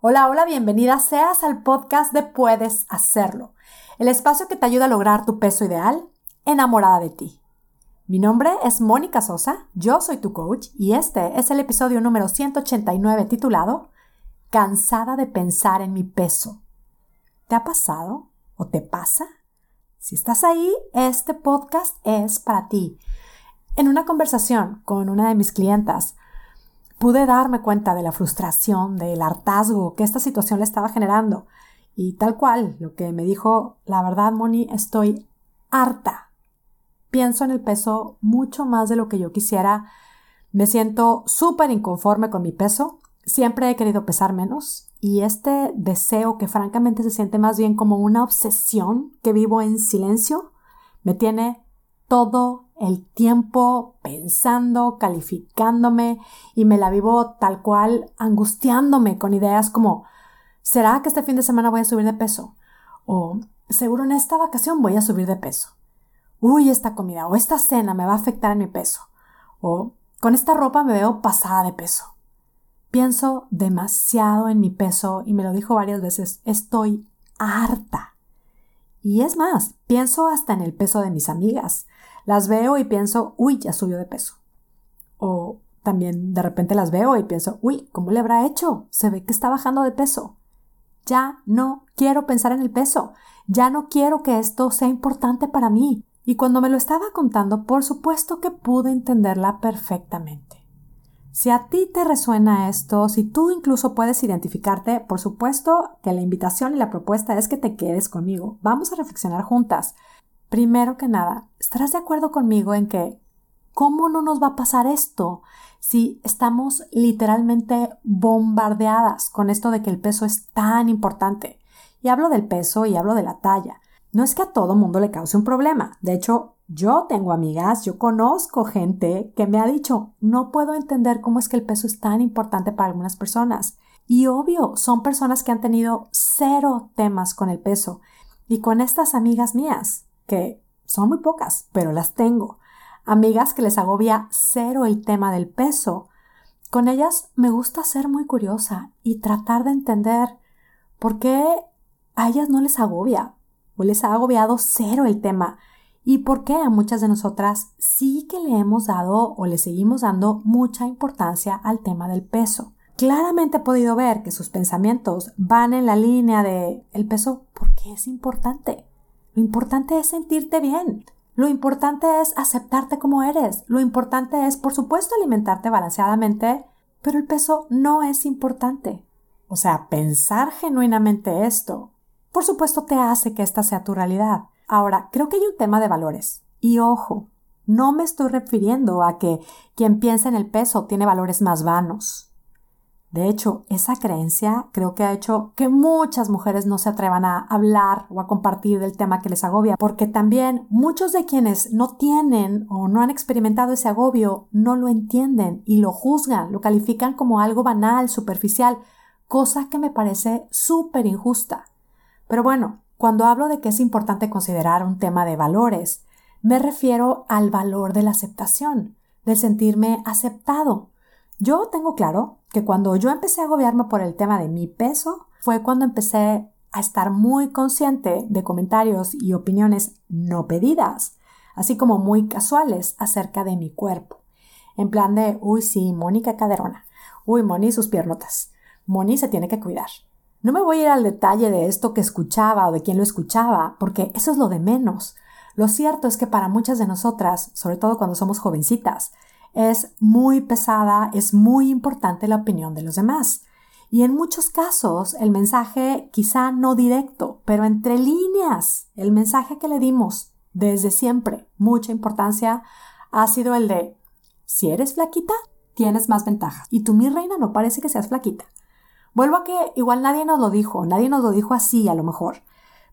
Hola, hola, bienvenida seas al podcast de Puedes Hacerlo, el espacio que te ayuda a lograr tu peso ideal enamorada de ti. Mi nombre es Mónica Sosa, yo soy tu coach y este es el episodio número 189 titulado Cansada de pensar en mi peso. ¿Te ha pasado o te pasa? Si estás ahí, este podcast es para ti. En una conversación con una de mis clientas, pude darme cuenta de la frustración, del hartazgo que esta situación le estaba generando. Y tal cual, lo que me dijo, la verdad, Moni, estoy harta. Pienso en el peso mucho más de lo que yo quisiera. Me siento súper inconforme con mi peso. Siempre he querido pesar menos. Y este deseo, que francamente se siente más bien como una obsesión que vivo en silencio, me tiene todo el tiempo pensando, calificándome y me la vivo tal cual angustiándome con ideas como ¿será que este fin de semana voy a subir de peso? O seguro en esta vacación voy a subir de peso. Uy, esta comida o esta cena me va a afectar en mi peso. O con esta ropa me veo pasada de peso. Pienso demasiado en mi peso y me lo dijo varias veces, estoy harta. Y es más, pienso hasta en el peso de mis amigas. Las veo y pienso, uy, ya subió de peso. O también de repente las veo y pienso, uy, ¿cómo le habrá hecho? Se ve que está bajando de peso. Ya no quiero pensar en el peso. Ya no quiero que esto sea importante para mí. Y cuando me lo estaba contando, por supuesto que pude entenderla perfectamente. Si a ti te resuena esto, si tú incluso puedes identificarte, por supuesto que la invitación y la propuesta es que te quedes conmigo. Vamos a reflexionar juntas. Primero que nada, ¿estarás de acuerdo conmigo en que cómo no nos va a pasar esto si estamos literalmente bombardeadas con esto de que el peso es tan importante? Y hablo del peso y hablo de la talla. No es que a todo mundo le cause un problema. De hecho, yo tengo amigas, yo conozco gente que me ha dicho, no puedo entender cómo es que el peso es tan importante para algunas personas. Y obvio, son personas que han tenido cero temas con el peso. Y con estas amigas mías, que son muy pocas, pero las tengo. Amigas que les agobia cero el tema del peso. Con ellas me gusta ser muy curiosa y tratar de entender por qué a ellas no les agobia o les ha agobiado cero el tema y por qué a muchas de nosotras sí que le hemos dado o le seguimos dando mucha importancia al tema del peso. Claramente he podido ver que sus pensamientos van en la línea de el peso porque es importante. Lo importante es sentirte bien. Lo importante es aceptarte como eres. Lo importante es, por supuesto, alimentarte balanceadamente, pero el peso no es importante. O sea, pensar genuinamente esto, por supuesto, te hace que esta sea tu realidad. Ahora, creo que hay un tema de valores. Y ojo, no me estoy refiriendo a que quien piensa en el peso tiene valores más vanos. De hecho, esa creencia creo que ha hecho que muchas mujeres no se atrevan a hablar o a compartir del tema que les agobia, porque también muchos de quienes no tienen o no han experimentado ese agobio no lo entienden y lo juzgan, lo califican como algo banal, superficial, cosa que me parece súper injusta. Pero bueno, cuando hablo de que es importante considerar un tema de valores, me refiero al valor de la aceptación, del sentirme aceptado, yo tengo claro que cuando yo empecé a agobiarme por el tema de mi peso, fue cuando empecé a estar muy consciente de comentarios y opiniones no pedidas, así como muy casuales acerca de mi cuerpo. En plan de, uy, sí, Mónica Caderona, uy, Moni sus piernotas, Moni se tiene que cuidar. No me voy a ir al detalle de esto que escuchaba o de quién lo escuchaba, porque eso es lo de menos. Lo cierto es que para muchas de nosotras, sobre todo cuando somos jovencitas, es muy pesada, es muy importante la opinión de los demás. Y en muchos casos el mensaje quizá no directo, pero entre líneas, el mensaje que le dimos desde siempre, mucha importancia, ha sido el de, si eres flaquita, tienes más ventajas. Y tú, mi reina, no parece que seas flaquita. Vuelvo a que igual nadie nos lo dijo, nadie nos lo dijo así a lo mejor,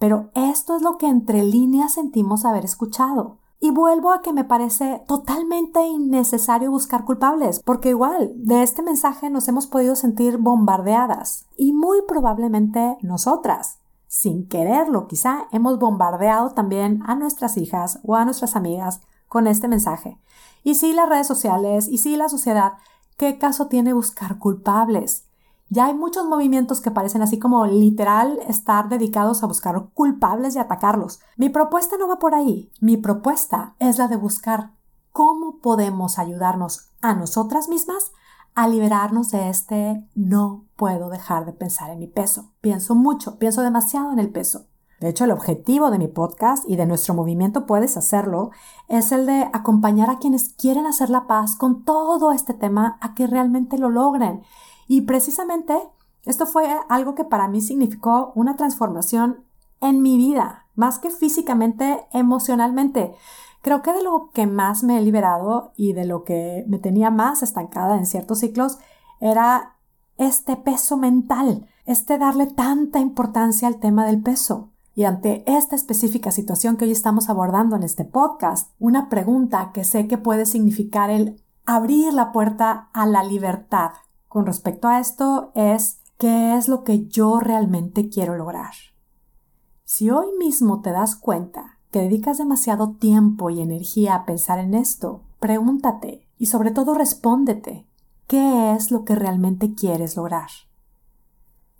pero esto es lo que entre líneas sentimos haber escuchado. Y vuelvo a que me parece totalmente innecesario buscar culpables, porque igual de este mensaje nos hemos podido sentir bombardeadas y muy probablemente nosotras, sin quererlo quizá, hemos bombardeado también a nuestras hijas o a nuestras amigas con este mensaje. Y sí las redes sociales y sí la sociedad, ¿qué caso tiene buscar culpables? Ya hay muchos movimientos que parecen así como literal estar dedicados a buscar culpables y atacarlos. Mi propuesta no va por ahí. Mi propuesta es la de buscar cómo podemos ayudarnos a nosotras mismas a liberarnos de este no puedo dejar de pensar en mi peso. Pienso mucho, pienso demasiado en el peso. De hecho, el objetivo de mi podcast y de nuestro movimiento Puedes hacerlo es el de acompañar a quienes quieren hacer la paz con todo este tema a que realmente lo logren. Y precisamente esto fue algo que para mí significó una transformación en mi vida, más que físicamente, emocionalmente. Creo que de lo que más me he liberado y de lo que me tenía más estancada en ciertos ciclos era este peso mental, este darle tanta importancia al tema del peso. Y ante esta específica situación que hoy estamos abordando en este podcast, una pregunta que sé que puede significar el abrir la puerta a la libertad con respecto a esto es ¿qué es lo que yo realmente quiero lograr? Si hoy mismo te das cuenta que dedicas demasiado tiempo y energía a pensar en esto, pregúntate y sobre todo respóndete ¿qué es lo que realmente quieres lograr?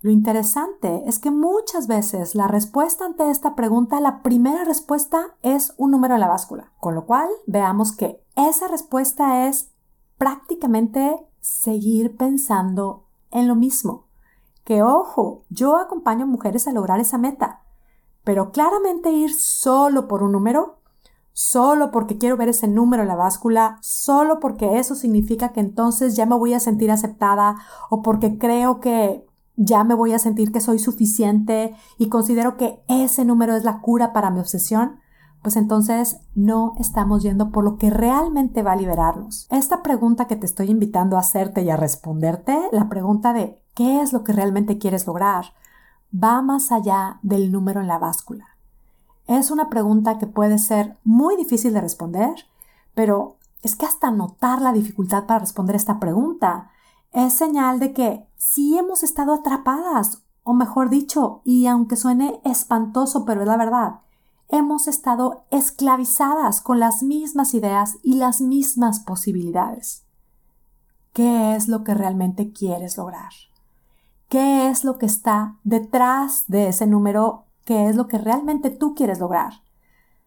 Lo interesante es que muchas veces la respuesta ante esta pregunta, la primera respuesta es un número en la báscula, con lo cual veamos que esa respuesta es prácticamente seguir pensando en lo mismo. Que ojo, yo acompaño a mujeres a lograr esa meta, pero claramente ir solo por un número, solo porque quiero ver ese número en la báscula, solo porque eso significa que entonces ya me voy a sentir aceptada o porque creo que ya me voy a sentir que soy suficiente y considero que ese número es la cura para mi obsesión, pues entonces no estamos yendo por lo que realmente va a liberarnos. Esta pregunta que te estoy invitando a hacerte y a responderte, la pregunta de ¿qué es lo que realmente quieres lograr? va más allá del número en la báscula. Es una pregunta que puede ser muy difícil de responder, pero es que hasta notar la dificultad para responder esta pregunta es señal de que sí hemos estado atrapadas, o mejor dicho, y aunque suene espantoso, pero es la verdad, hemos estado esclavizadas con las mismas ideas y las mismas posibilidades. ¿Qué es lo que realmente quieres lograr? ¿Qué es lo que está detrás de ese número? ¿Qué es lo que realmente tú quieres lograr?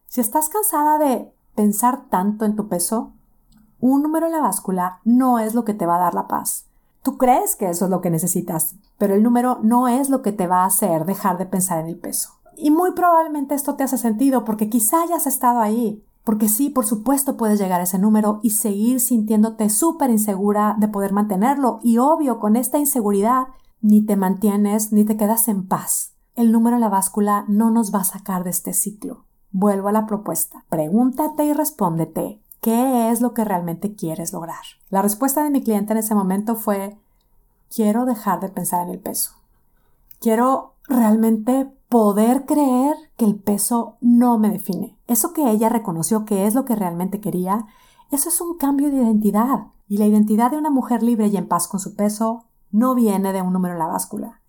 Si estás cansada de pensar tanto en tu peso, un número en la báscula no es lo que te va a dar la paz. Tú crees que eso es lo que necesitas, pero el número no es lo que te va a hacer dejar de pensar en el peso. Y muy probablemente esto te hace sentido porque quizá hayas estado ahí. Porque sí, por supuesto puedes llegar a ese número y seguir sintiéndote súper insegura de poder mantenerlo. Y obvio, con esta inseguridad ni te mantienes ni te quedas en paz. El número en la báscula no nos va a sacar de este ciclo. Vuelvo a la propuesta. Pregúntate y respóndete. ¿Qué es lo que realmente quieres lograr? La respuesta de mi cliente en ese momento fue, quiero dejar de pensar en el peso. Quiero realmente poder creer que el peso no me define. Eso que ella reconoció que es lo que realmente quería, eso es un cambio de identidad. Y la identidad de una mujer libre y en paz con su peso no viene de un número en la báscula.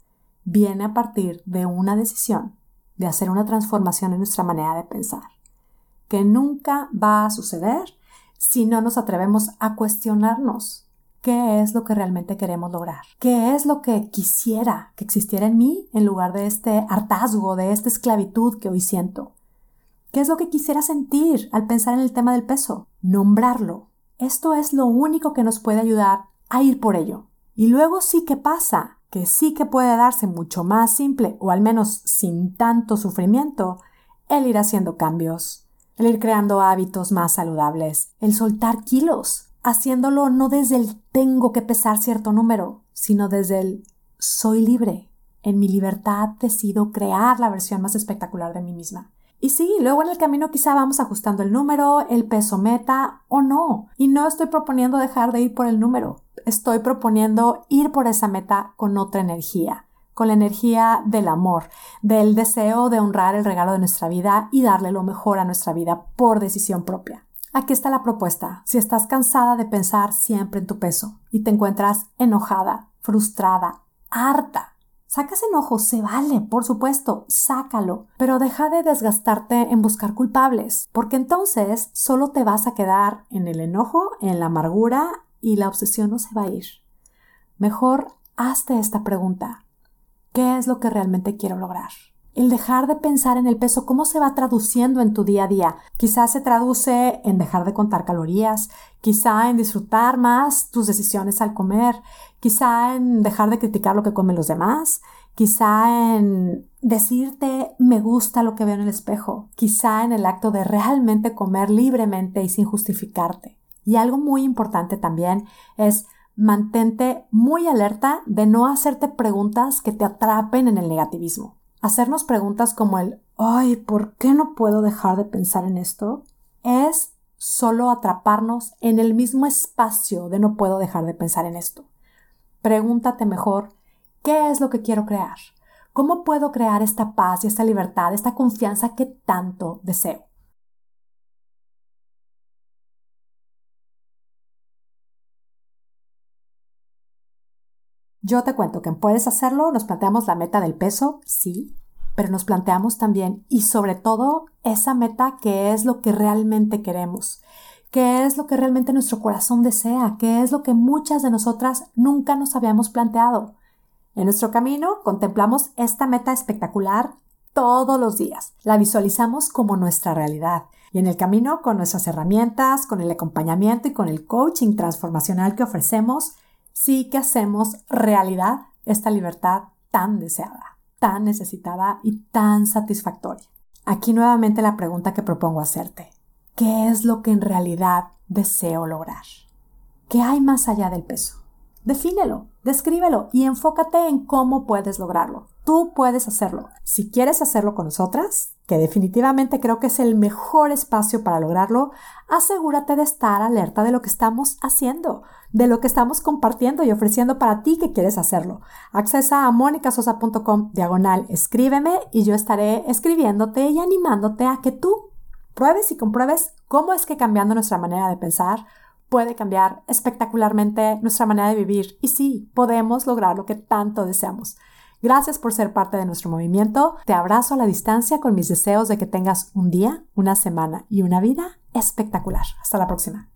Viene a partir de una decisión de hacer una transformación en nuestra manera de pensar, que nunca va a suceder si no nos atrevemos a cuestionarnos qué es lo que realmente queremos lograr, qué es lo que quisiera que existiera en mí en lugar de este hartazgo, de esta esclavitud que hoy siento. ¿Qué es lo que quisiera sentir al pensar en el tema del peso? Nombrarlo. Esto es lo único que nos puede ayudar a ir por ello. Y luego sí que pasa, que sí que puede darse mucho más simple o al menos sin tanto sufrimiento, el ir haciendo cambios, el ir creando hábitos más saludables, el soltar kilos, haciéndolo no desde el tengo que pesar cierto número, sino desde el soy libre. En mi libertad decido crear la versión más espectacular de mí misma. Y sí, luego en el camino quizá vamos ajustando el número, el peso meta o no. Y no estoy proponiendo dejar de ir por el número. Estoy proponiendo ir por esa meta con otra energía con la energía del amor, del deseo de honrar el regalo de nuestra vida y darle lo mejor a nuestra vida por decisión propia. Aquí está la propuesta. Si estás cansada de pensar siempre en tu peso y te encuentras enojada, frustrada, harta, saca ese enojo, se vale, por supuesto, sácalo, pero deja de desgastarte en buscar culpables, porque entonces solo te vas a quedar en el enojo, en la amargura y la obsesión no se va a ir. Mejor hazte esta pregunta. ¿Qué es lo que realmente quiero lograr? El dejar de pensar en el peso, ¿cómo se va traduciendo en tu día a día? Quizás se traduce en dejar de contar calorías, quizá en disfrutar más tus decisiones al comer, quizá en dejar de criticar lo que comen los demás, quizá en decirte me gusta lo que veo en el espejo, quizá en el acto de realmente comer libremente y sin justificarte. Y algo muy importante también es mantente muy alerta de no hacerte preguntas que te atrapen en el negativismo. Hacernos preguntas como el, ay, ¿por qué no puedo dejar de pensar en esto? Es solo atraparnos en el mismo espacio de no puedo dejar de pensar en esto. Pregúntate mejor, ¿qué es lo que quiero crear? ¿Cómo puedo crear esta paz y esta libertad, esta confianza que tanto deseo? Yo te cuento que puedes hacerlo, nos planteamos la meta del peso, sí, pero nos planteamos también y sobre todo esa meta que es lo que realmente queremos, qué es lo que realmente nuestro corazón desea, qué es lo que muchas de nosotras nunca nos habíamos planteado. En nuestro camino contemplamos esta meta espectacular todos los días, la visualizamos como nuestra realidad. Y en el camino con nuestras herramientas, con el acompañamiento y con el coaching transformacional que ofrecemos, sí que hacemos realidad esta libertad tan deseada, tan necesitada y tan satisfactoria. Aquí nuevamente la pregunta que propongo hacerte. ¿Qué es lo que en realidad deseo lograr? ¿Qué hay más allá del peso? Defínelo, descríbelo y enfócate en cómo puedes lograrlo. Tú puedes hacerlo. Si quieres hacerlo con nosotras, que definitivamente creo que es el mejor espacio para lograrlo, asegúrate de estar alerta de lo que estamos haciendo, de lo que estamos compartiendo y ofreciendo para ti que quieres hacerlo. Accesa a monicasosa.com diagonal escríbeme y yo estaré escribiéndote y animándote a que tú pruebes y compruebes cómo es que cambiando nuestra manera de pensar, puede cambiar espectacularmente nuestra manera de vivir y sí, podemos lograr lo que tanto deseamos. Gracias por ser parte de nuestro movimiento. Te abrazo a la distancia con mis deseos de que tengas un día, una semana y una vida espectacular. Hasta la próxima.